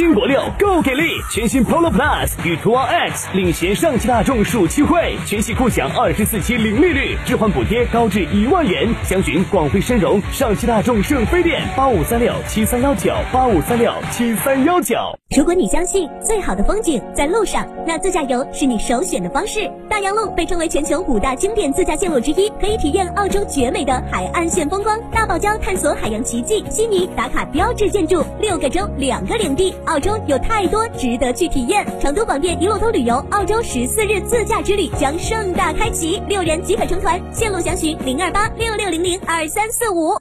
新国六够给力！全新 Polo Plus 与途昂 X 领衔上汽大众暑期惠，全系酷享二十四期零利率，置换补贴高至一万元。详询广汇深融上汽大众圣菲店八五三六七三幺九八五三六七三幺九。如果你相信最好的风景在路上，那自驾游是你首选的方式。大洋路被称为全球五大经典自驾线路之一，可以体验澳洲绝美的海岸线风光，大堡礁探索海洋奇迹，悉尼打卡标志建筑，六个州两个领地，澳洲有太多值得去体验。成都广电一路通旅游澳洲十四日自驾之旅将盛大开启，六人即可成团，线路详询零二八六六零零二三四五。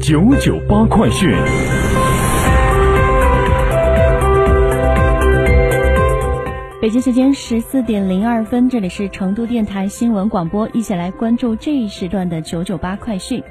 九九八快讯。北京时间十四点零二分，这里是成都电台新闻广播，一起来关注这一时段的九九八快讯。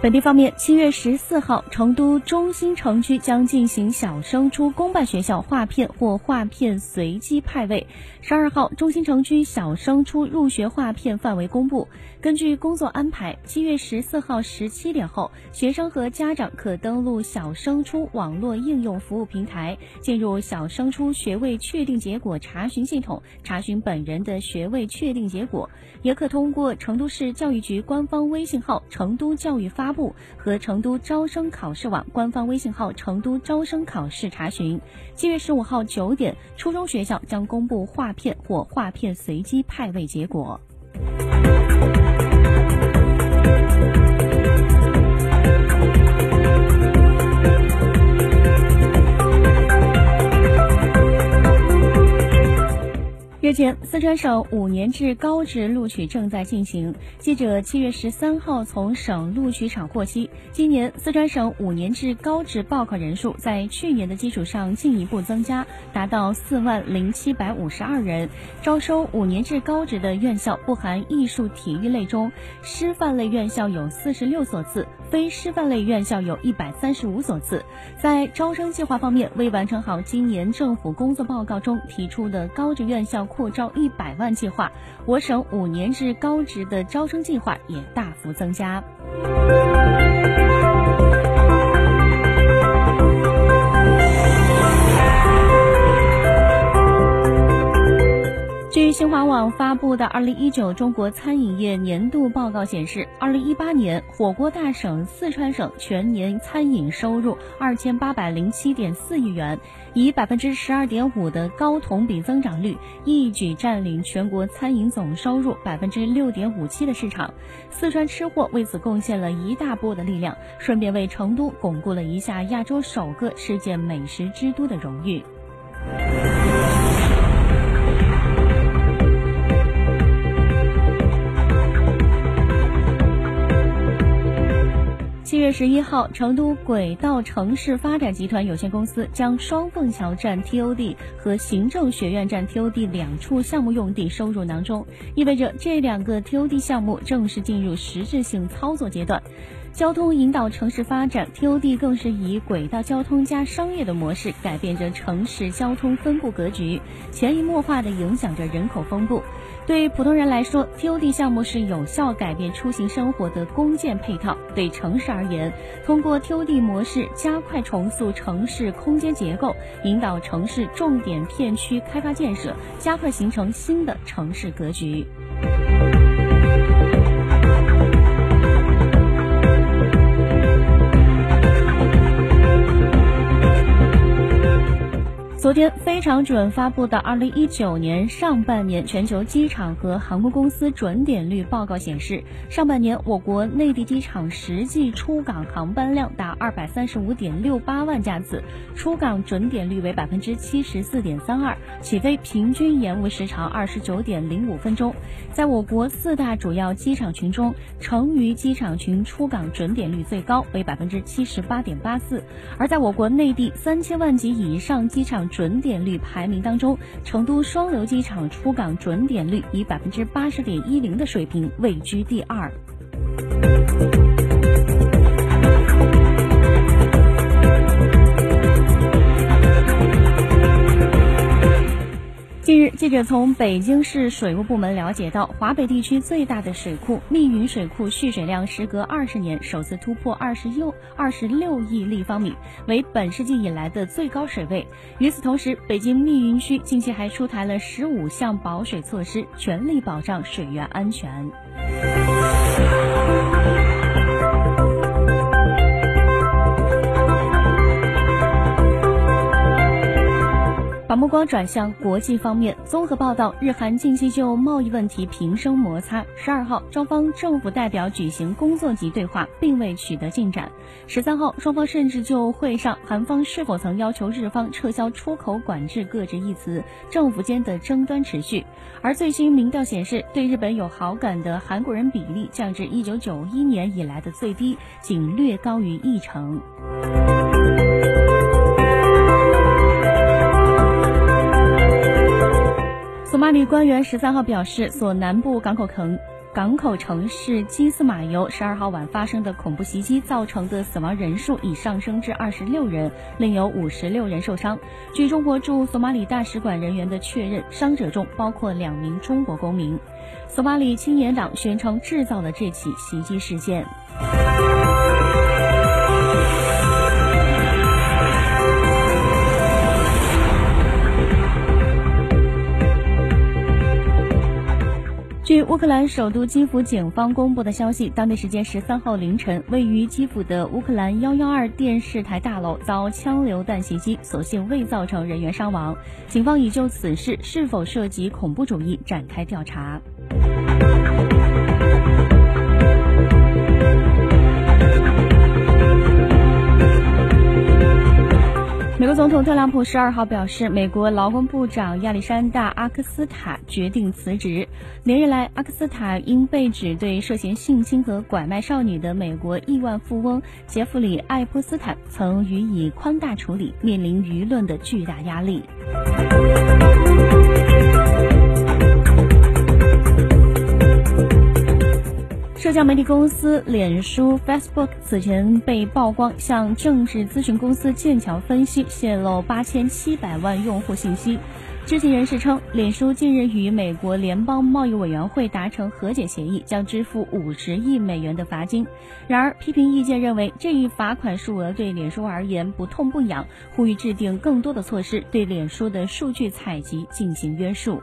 本地方面，七月十四号，成都中心城区将进行小升初公办学校划片或划片随机派位。十二号，中心城区小升初入学划片范围公布。根据工作安排，七月十四号十七点后，学生和家长可登录小升初网络应用服务平台，进入小升初学位确定结果查询系统，查询本人的学位确定结果，也可通过成都市教育局官方微信号“成都教育发发布”和成都招生考试网官方微信号“成都招生考试”查询。七月十五号九点，初中学校将公布划片或划片随机派位结果。日前，四川省五年制高职录取正在进行。记者七月十三号从省录取场获悉，今年四川省五年制高职报考人数在去年的基础上进一步增加，达到四万零七百五十二人。招收五年制高职的院校不含艺术体育类中，师范类院校有四十六所次，非师范类院校有一百三十五所次。在招生计划方面，为完成好今年政府工作报告中提出的高职院校扩招一百万计划，我省五年制高职的招生计划也大幅增加。新华网发布的《二零一九中国餐饮业年度报告》显示，二零一八年火锅大省四川省全年餐饮收入二千八百零七点四亿元，以百分之十二点五的高同比增长率，一举占领全国餐饮总收入百分之六点五七的市场。四川吃货为此贡献了一大波的力量，顺便为成都巩固了一下亚洲首个世界美食之都的荣誉。月十一号，成都轨道城市发展集团有限公司将双凤桥站 TOD 和行政学院站 TOD 两处项目用地收入囊中，意味着这两个 TOD 项目正式进入实质性操作阶段。交通引导城市发展，TOD 更是以轨道交通加商业的模式改变着城市交通分布格局，潜移默化地影响着人口分布。对普通人来说，TOD 项目是有效改变出行生活的公建配套；对城市而言，通过 TOD 模式加快重塑城市空间结构，引导城市重点片区开发建设，加快形成新的城市格局。昨天，非常准发布的二零一九年上半年全球机场和航空公司准点率报告显示，上半年我国内地机场实际出港航班量达二百三十五点六八万架次，出港准点率为百分之七十四点三二，起飞平均延误时长二十九点零五分钟。在我国四大主要机场群中，成渝机场群出港准点率最高，为百分之七十八点八四。而在我国内地三千万级以上机场准点率排名当中，成都双流机场出港准点率以百分之八十点一零的水平位居第二。近日，记者从北京市水务部门了解到，华北地区最大的水库密云水库蓄水量时隔二十年首次突破二十六二十六亿立方米，为本世纪以来的最高水位。与此同时，北京密云区近期还出台了十五项保水措施，全力保障水源安全。目光转向国际方面，综合报道，日韩近期就贸易问题平生摩擦。十二号，双方政府代表举行工作级对话，并未取得进展。十三号，双方甚至就会上韩方是否曾要求日方撤销出口管制各执一词，政府间的争端持续。而最新民调显示，对日本有好感的韩国人比例降至一九九一年以来的最低，仅略高于一成。索马里官员十三号表示，所南部港口城港口城市基斯马尤十二号晚发生的恐怖袭击造成的死亡人数已上升至二十六人，另有五十六人受伤。据中国驻索马里大使馆人员的确认，伤者中包括两名中国公民。索马里青年党宣称制造了这起袭击事件。据乌克兰首都基辅警方公布的消息，当地时间十三号凌晨，位于基辅的乌克兰幺幺二电视台大楼遭枪榴弹袭击，所幸未造成人员伤亡。警方已就此事是否涉及恐怖主义展开调查。美国总统特朗普十二号表示，美国劳工部长亚历山大·阿克斯塔决定辞职。连日来，阿克斯塔因被指对涉嫌性侵和拐卖少女的美国亿万富翁杰弗里·爱泼斯坦曾予以宽大处理，面临舆论的巨大压力。社交媒体公司脸书 （Facebook） 此前被曝光向政治咨询公司剑桥分析泄露八千七百万用户信息。知情人士称，脸书近日与美国联邦贸易委员会达成和解协议，将支付五十亿美元的罚金。然而，批评意见认为这一罚款数额对脸书而言不痛不痒，呼吁制定更多的措施对脸书的数据采集进行约束。